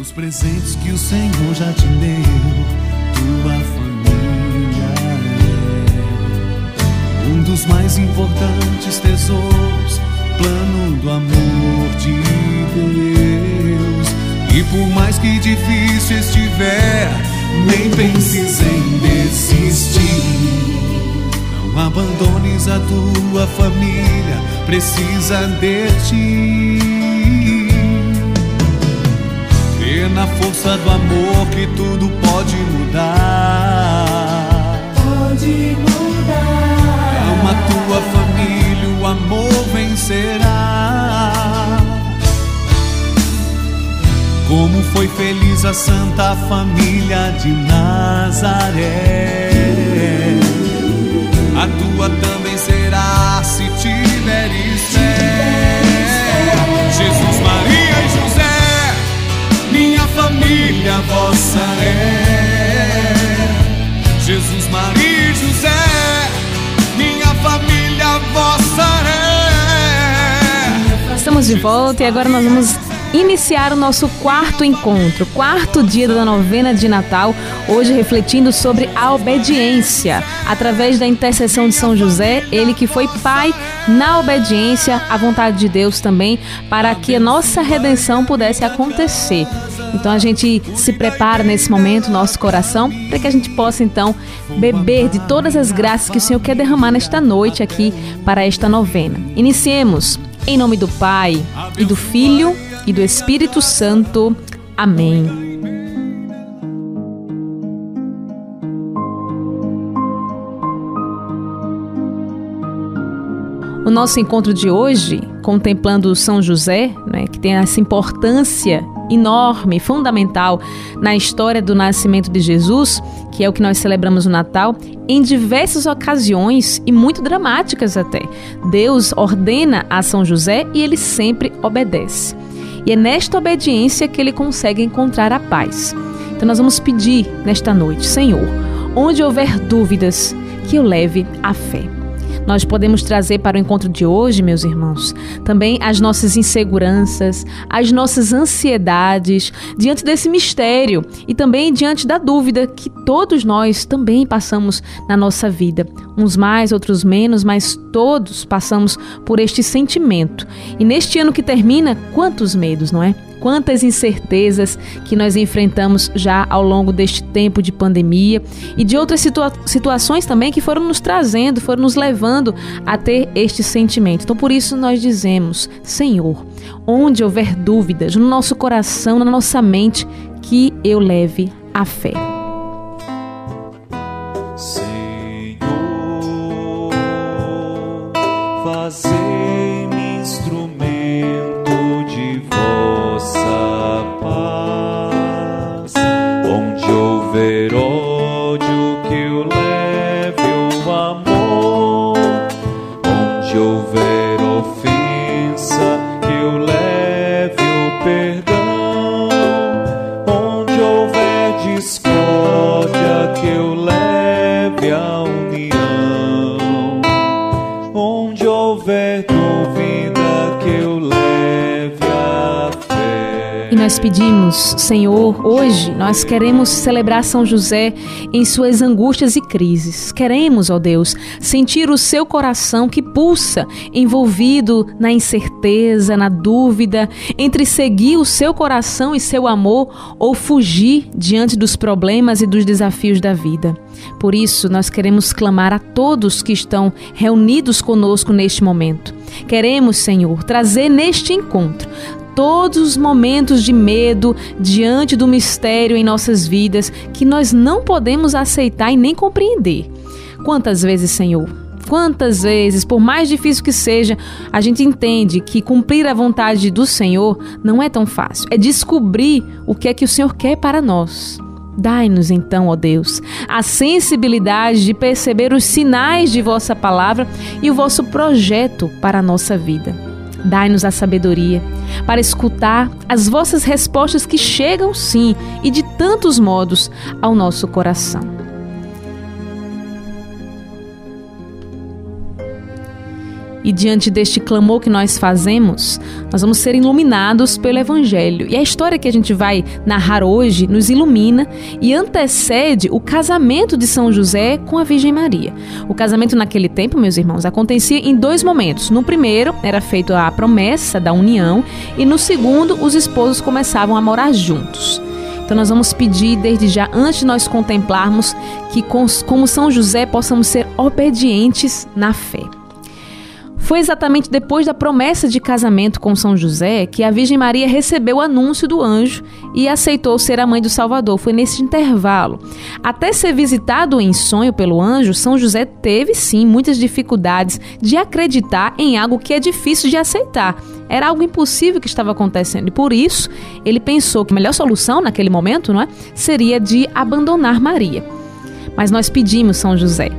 Os presentes que o Senhor já te deu, tua família é um dos mais importantes tesouros, plano do amor de Deus. E por mais que difícil estiver, nem penses em desistir. Não abandones a tua família, precisa de ti. Na força do amor que tudo pode mudar. Pode mudar. Ama a tua família, o amor vencerá. Como foi feliz a santa família de Nazaré. A tua também será se tiveres fé. Jesus, família vossa é. Jesus, Maria e José, minha família vossa é. Estamos de volta e agora nós vamos iniciar o nosso quarto encontro, quarto dia da novena de Natal, hoje refletindo sobre a obediência, através da intercessão de São José, ele que foi pai na obediência à vontade de Deus também, para que a nossa redenção pudesse acontecer. Então a gente se prepara nesse momento, nosso coração, para que a gente possa então beber de todas as graças que o Senhor quer derramar nesta noite aqui para esta novena. Iniciemos em nome do Pai e do Filho e do Espírito Santo. Amém. O nosso encontro de hoje, contemplando São José, né, que tem essa importância enorme, fundamental na história do nascimento de Jesus, que é o que nós celebramos no Natal, em diversas ocasiões e muito dramáticas até. Deus ordena a São José e ele sempre obedece. E é nesta obediência que ele consegue encontrar a paz. Então nós vamos pedir nesta noite, Senhor, onde houver dúvidas, que eu leve a fé. Nós podemos trazer para o encontro de hoje, meus irmãos, também as nossas inseguranças, as nossas ansiedades diante desse mistério e também diante da dúvida que todos nós também passamos na nossa vida. Uns mais, outros menos, mas todos passamos por este sentimento. E neste ano que termina, quantos medos, não é? Quantas incertezas que nós enfrentamos já ao longo deste tempo de pandemia e de outras situa situações também que foram nos trazendo, foram nos levando a ter este sentimento. Então, por isso, nós dizemos: Senhor, onde houver dúvidas no nosso coração, na nossa mente, que eu leve a fé. Onde nós pedimos, Senhor, hoje nós queremos celebrar São José em suas angústias e crises. Queremos, ó Deus, sentir o seu coração que pulsa, envolvido na incerteza, na dúvida, entre seguir o seu coração e seu amor ou fugir diante dos problemas e dos desafios da vida. Por isso, nós queremos clamar a todos que estão reunidos conosco neste momento. Queremos, Senhor, trazer neste encontro todos os momentos de medo diante do mistério em nossas vidas que nós não podemos aceitar e nem compreender. Quantas vezes, Senhor, quantas vezes, por mais difícil que seja, a gente entende que cumprir a vontade do Senhor não é tão fácil. É descobrir o que é que o Senhor quer para nós. Dai-nos então, ó Deus, a sensibilidade de perceber os sinais de vossa palavra e o vosso projeto para a nossa vida. Dai-nos a sabedoria para escutar as vossas respostas que chegam sim e de tantos modos ao nosso E diante deste clamor que nós fazemos, nós vamos ser iluminados pelo Evangelho. E a história que a gente vai narrar hoje nos ilumina e antecede o casamento de São José com a Virgem Maria. O casamento naquele tempo, meus irmãos, acontecia em dois momentos. No primeiro, era feita a promessa da união, e no segundo, os esposos começavam a morar juntos. Então nós vamos pedir desde já, antes de nós contemplarmos, que como São José possamos ser obedientes na fé. Foi exatamente depois da promessa de casamento com São José que a Virgem Maria recebeu o anúncio do anjo e aceitou ser a mãe do Salvador. Foi nesse intervalo. Até ser visitado em sonho pelo anjo, São José teve sim muitas dificuldades de acreditar em algo que é difícil de aceitar. Era algo impossível que estava acontecendo e por isso ele pensou que a melhor solução naquele momento, não é, seria de abandonar Maria. Mas nós pedimos São José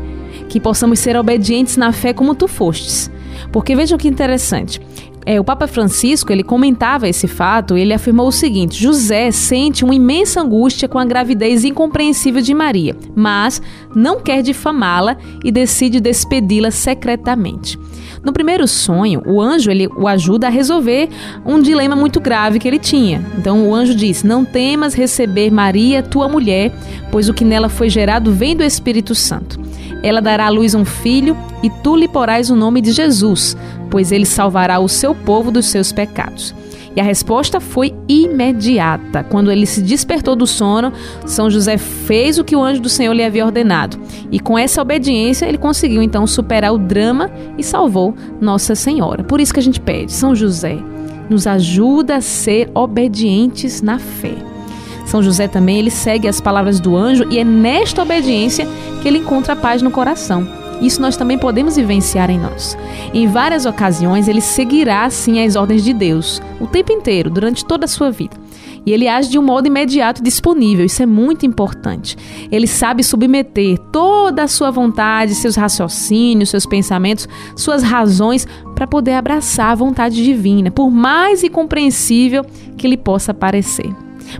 que possamos ser obedientes na fé como tu fostes. Porque vejam que interessante. É, o Papa Francisco ele comentava esse fato e ele afirmou o seguinte: José sente uma imensa angústia com a gravidez incompreensível de Maria, mas não quer difamá-la e decide despedi-la secretamente. No primeiro sonho, o anjo ele o ajuda a resolver um dilema muito grave que ele tinha. Então o anjo diz: Não temas receber Maria, tua mulher, pois o que nela foi gerado vem do Espírito Santo. Ela dará à luz um filho, e tu lhe porás o nome de Jesus, pois ele salvará o seu povo dos seus pecados. E a resposta foi imediata. Quando ele se despertou do sono, São José fez o que o anjo do Senhor lhe havia ordenado. E com essa obediência, ele conseguiu então superar o drama e salvou Nossa Senhora. Por isso que a gente pede, São José, nos ajuda a ser obedientes na fé. São José também, ele segue as palavras do anjo e é nesta obediência que ele encontra a paz no coração. Isso nós também podemos vivenciar em nós. Em várias ocasiões, ele seguirá assim as ordens de Deus, o tempo inteiro, durante toda a sua vida. E ele age de um modo imediato e disponível, isso é muito importante. Ele sabe submeter toda a sua vontade, seus raciocínios, seus pensamentos, suas razões para poder abraçar a vontade divina, por mais incompreensível que lhe possa parecer.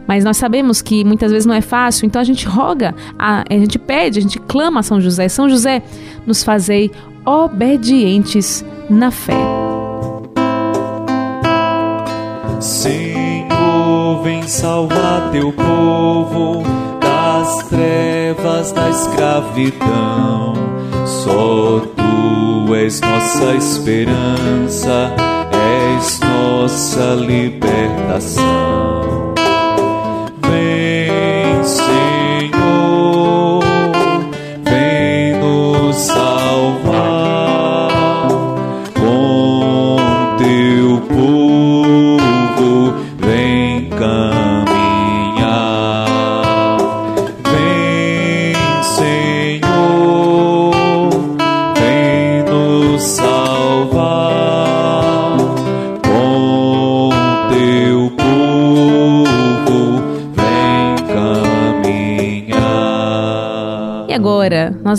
Mas nós sabemos que muitas vezes não é fácil, então a gente roga, a, a gente pede, a gente clama a São José. São José, nos fazei obedientes na fé. Senhor, vem salvar teu povo das trevas da escravidão. Só tu és nossa esperança, és nossa libertação.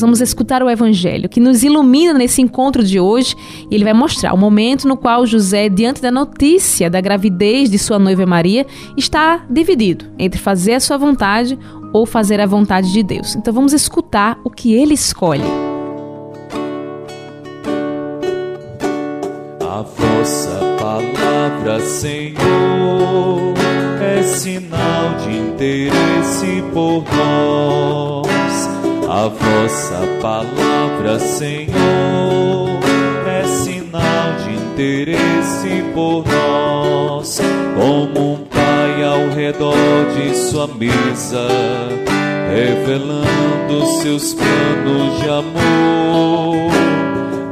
Nós vamos escutar o Evangelho que nos ilumina nesse encontro de hoje e ele vai mostrar o momento no qual José, diante da notícia da gravidez de sua noiva Maria, está dividido entre fazer a sua vontade ou fazer a vontade de Deus. Então vamos escutar o que ele escolhe. A vossa palavra, Senhor, é sinal de interesse por nós a vossa palavra, Senhor, é sinal de interesse por nós, como um pai ao redor de sua mesa, revelando seus planos de amor.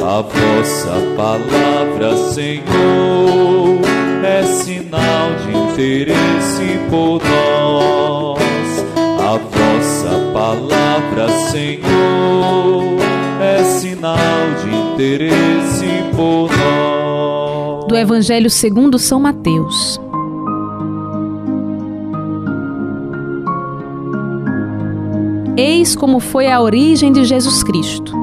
A vossa palavra, Senhor, é sinal de interesse por nós. Palavra, Senhor, é sinal de interesse por nós. Do Evangelho segundo São Mateus. Eis como foi a origem de Jesus Cristo.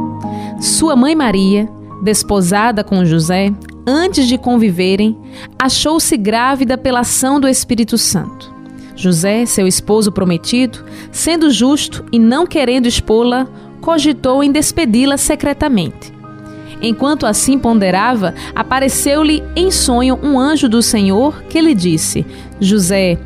Sua mãe Maria, desposada com José, antes de conviverem, achou-se grávida pela ação do Espírito Santo. José, seu esposo prometido, sendo justo e não querendo expô-la, cogitou em despedi-la secretamente. Enquanto assim ponderava, apareceu-lhe em sonho um anjo do Senhor que lhe disse: José,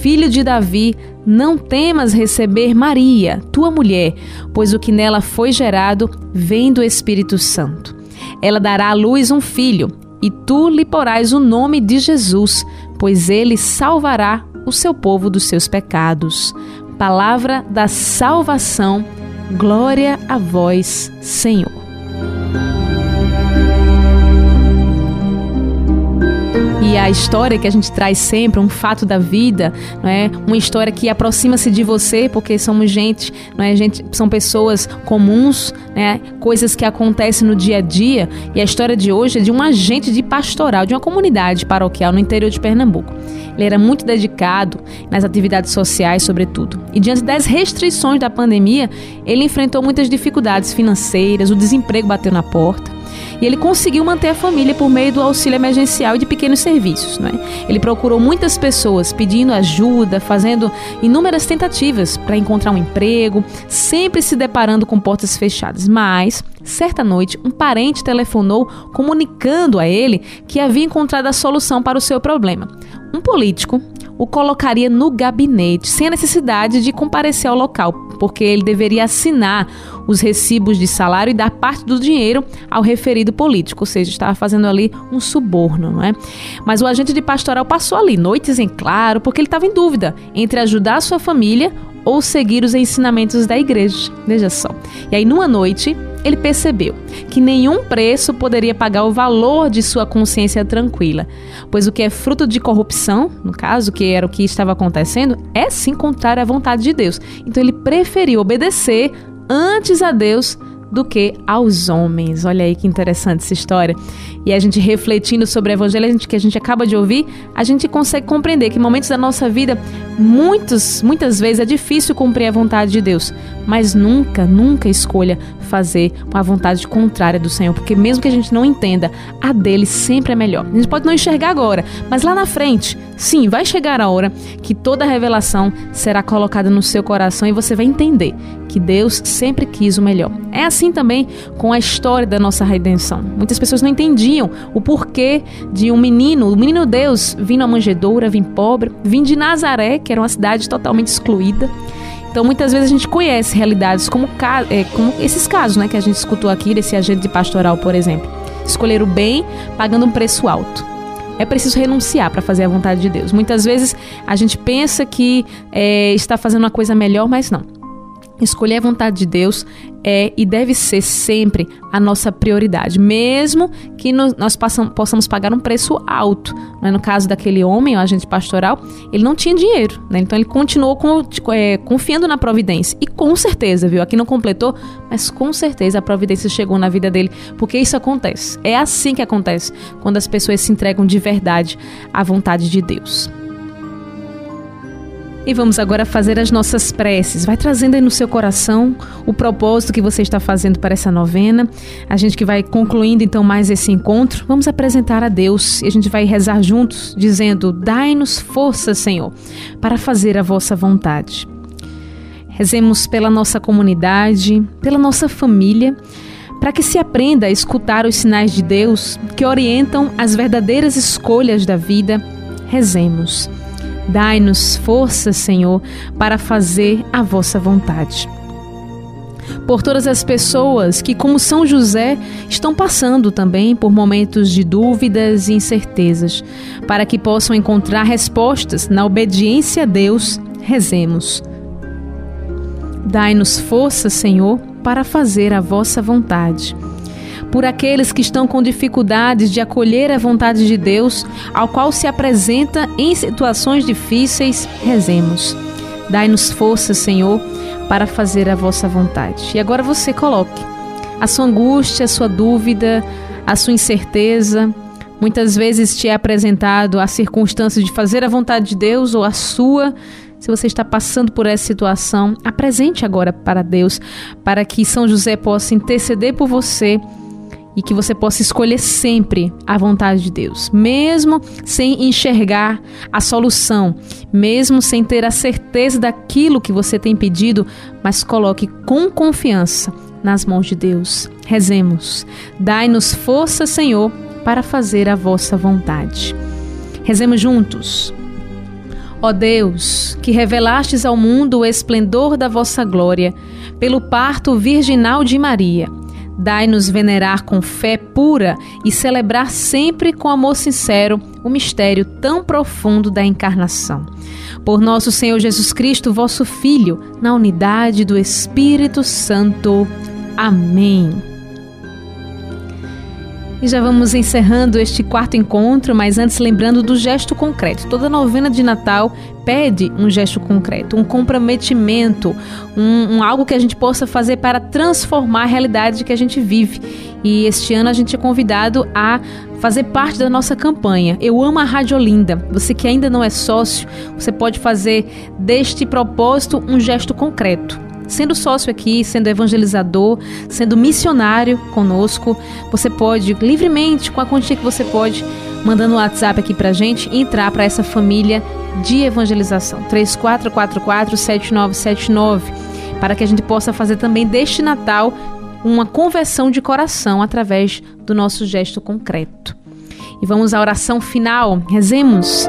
filho de Davi, não temas receber Maria, tua mulher, pois o que nela foi gerado vem do Espírito Santo. Ela dará à luz um filho, e tu lhe porás o nome de Jesus, pois ele salvará o seu povo dos seus pecados. Palavra da salvação. Glória a vós, Senhor. E a história que a gente traz sempre, um fato da vida, não é? Uma história que aproxima-se de você, porque somos gente, não é? Gente, são pessoas comuns, né? Coisas que acontecem no dia a dia. E a história de hoje é de um agente de pastoral de uma comunidade paroquial no interior de Pernambuco. Ele era muito dedicado nas atividades sociais, sobretudo. E diante das restrições da pandemia, ele enfrentou muitas dificuldades financeiras, o desemprego bateu na porta e ele conseguiu manter a família por meio do auxílio emergencial e de pequenos serviços. Né? Ele procurou muitas pessoas pedindo ajuda, fazendo inúmeras tentativas para encontrar um emprego, sempre se deparando com portas fechadas. Mas, certa noite, um parente telefonou comunicando a ele que havia encontrado a solução para o seu problema. Um político o colocaria no gabinete, sem a necessidade de comparecer ao local, porque ele deveria assinar os recibos de salário e dar parte do dinheiro ao referido político, ou seja, estava fazendo ali um suborno, não é? Mas o agente de pastoral passou ali, noites em claro, porque ele estava em dúvida entre ajudar a sua família ou seguir os ensinamentos da igreja. Veja só. E aí, numa noite, ele percebeu que nenhum preço poderia pagar o valor de sua consciência tranquila, pois o que é fruto de corrupção, no caso, que era o que estava acontecendo, é sim contrário à vontade de Deus. Então ele preferiu obedecer antes a Deus do que aos homens. Olha aí que interessante essa história. E a gente refletindo sobre o evangelho a gente, que a gente acaba de ouvir, a gente consegue compreender que em momentos da nossa vida, muitos, muitas vezes é difícil cumprir a vontade de Deus, mas nunca, nunca escolha fazer uma vontade contrária do Senhor, porque mesmo que a gente não entenda, a dele sempre é melhor. A gente pode não enxergar agora, mas lá na frente, sim, vai chegar a hora que toda a revelação será colocada no seu coração e você vai entender que Deus sempre quis o melhor. É assim também com a história da nossa redenção. Muitas pessoas não entendiam o porquê de um menino, o menino Deus, vindo a manjedoura, vindo pobre, vindo de Nazaré, que era uma cidade totalmente excluída. Então, muitas vezes a gente conhece realidades como, é, como esses casos né, que a gente escutou aqui, desse agente de pastoral, por exemplo. Escolher o bem pagando um preço alto. É preciso renunciar para fazer a vontade de Deus. Muitas vezes a gente pensa que é, está fazendo uma coisa melhor, mas não. Escolher a vontade de Deus é e deve ser sempre a nossa prioridade, mesmo que nós passam, possamos pagar um preço alto. Né? No caso daquele homem, o agente pastoral, ele não tinha dinheiro, né? então ele continuou com, é, confiando na providência. E com certeza, viu? Aqui não completou, mas com certeza a providência chegou na vida dele, porque isso acontece. É assim que acontece quando as pessoas se entregam de verdade à vontade de Deus. E vamos agora fazer as nossas preces. Vai trazendo aí no seu coração o propósito que você está fazendo para essa novena. A gente que vai concluindo então mais esse encontro, vamos apresentar a Deus e a gente vai rezar juntos, dizendo: Dai-nos força, Senhor, para fazer a vossa vontade. Rezemos pela nossa comunidade, pela nossa família, para que se aprenda a escutar os sinais de Deus que orientam as verdadeiras escolhas da vida. Rezemos. Dai-nos força, Senhor, para fazer a vossa vontade. Por todas as pessoas que, como São José, estão passando também por momentos de dúvidas e incertezas, para que possam encontrar respostas na obediência a Deus, rezemos. Dai-nos força, Senhor, para fazer a vossa vontade por aqueles que estão com dificuldades de acolher a vontade de Deus, ao qual se apresenta em situações difíceis, rezemos. Dai-nos força, Senhor, para fazer a vossa vontade. E agora você coloque a sua angústia, a sua dúvida, a sua incerteza. Muitas vezes te é apresentado a circunstância de fazer a vontade de Deus ou a sua. Se você está passando por essa situação, apresente agora para Deus, para que São José possa interceder por você e que você possa escolher sempre a vontade de Deus, mesmo sem enxergar a solução, mesmo sem ter a certeza daquilo que você tem pedido, mas coloque com confiança nas mãos de Deus. Rezemos. Dai-nos força, Senhor, para fazer a vossa vontade. Rezemos juntos. Ó Deus, que revelastes ao mundo o esplendor da vossa glória, pelo parto virginal de Maria, dai-nos venerar com fé pura e celebrar sempre com amor sincero o mistério tão profundo da encarnação. Por nosso Senhor Jesus Cristo, vosso Filho, na unidade do Espírito Santo. Amém. E já vamos encerrando este quarto encontro, mas antes lembrando do gesto concreto. Toda novena de Natal pede um gesto concreto, um comprometimento, um, um, algo que a gente possa fazer para transformar a realidade que a gente vive. E este ano a gente é convidado a fazer parte da nossa campanha. Eu amo a Rádio Olinda. Você que ainda não é sócio, você pode fazer deste propósito um gesto concreto sendo sócio aqui, sendo evangelizador, sendo missionário conosco, você pode livremente, com a quantia que você pode, mandando um WhatsApp aqui pra gente, entrar para essa família de evangelização. 3444-7979, para que a gente possa fazer também deste Natal uma conversão de coração através do nosso gesto concreto. E vamos à oração final. Rezemos.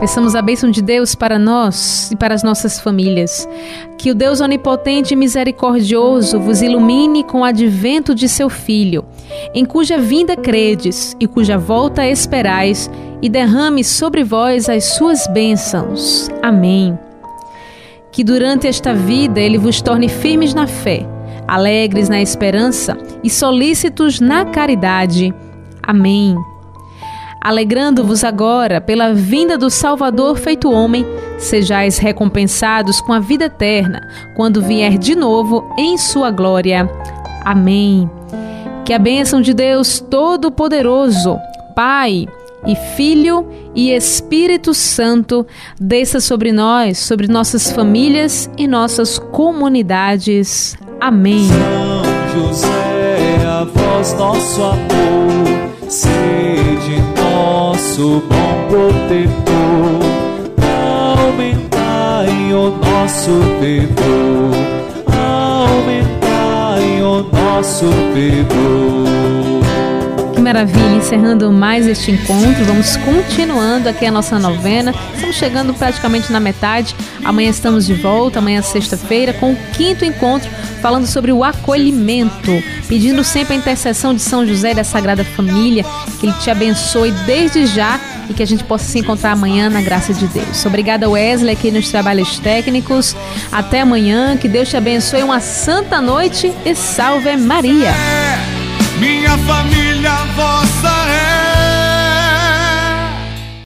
Peçamos a bênção de Deus para nós e para as nossas famílias. Que o Deus onipotente e misericordioso vos ilumine com o advento de seu Filho, em cuja vinda credes e cuja volta esperais, e derrame sobre vós as suas bênçãos. Amém. Que durante esta vida ele vos torne firmes na fé, alegres na esperança e solícitos na caridade. Amém alegrando-vos agora pela vinda do Salvador feito homem, sejais recompensados com a vida eterna, quando vier de novo em sua glória. Amém. Que a bênção de Deus Todo-Poderoso, Pai, e Filho e Espírito Santo desça sobre nós, sobre nossas famílias e nossas comunidades. Amém. São José, a voz nosso amor, sede nosso bom protetor, aumentai o nosso fervor, aumentai o nosso fervor. Que maravilha! Encerrando mais este encontro, vamos continuando aqui a nossa novena. Estamos chegando praticamente na metade. Amanhã estamos de volta, amanhã sexta-feira, com o quinto encontro falando sobre o acolhimento, pedindo sempre a intercessão de São José e da Sagrada Família, que ele te abençoe desde já e que a gente possa se encontrar amanhã na graça de Deus. Obrigada, Wesley, aqui nos trabalhos técnicos. Até amanhã, que Deus te abençoe. Uma santa noite e salve Maria. Minha família, vossa é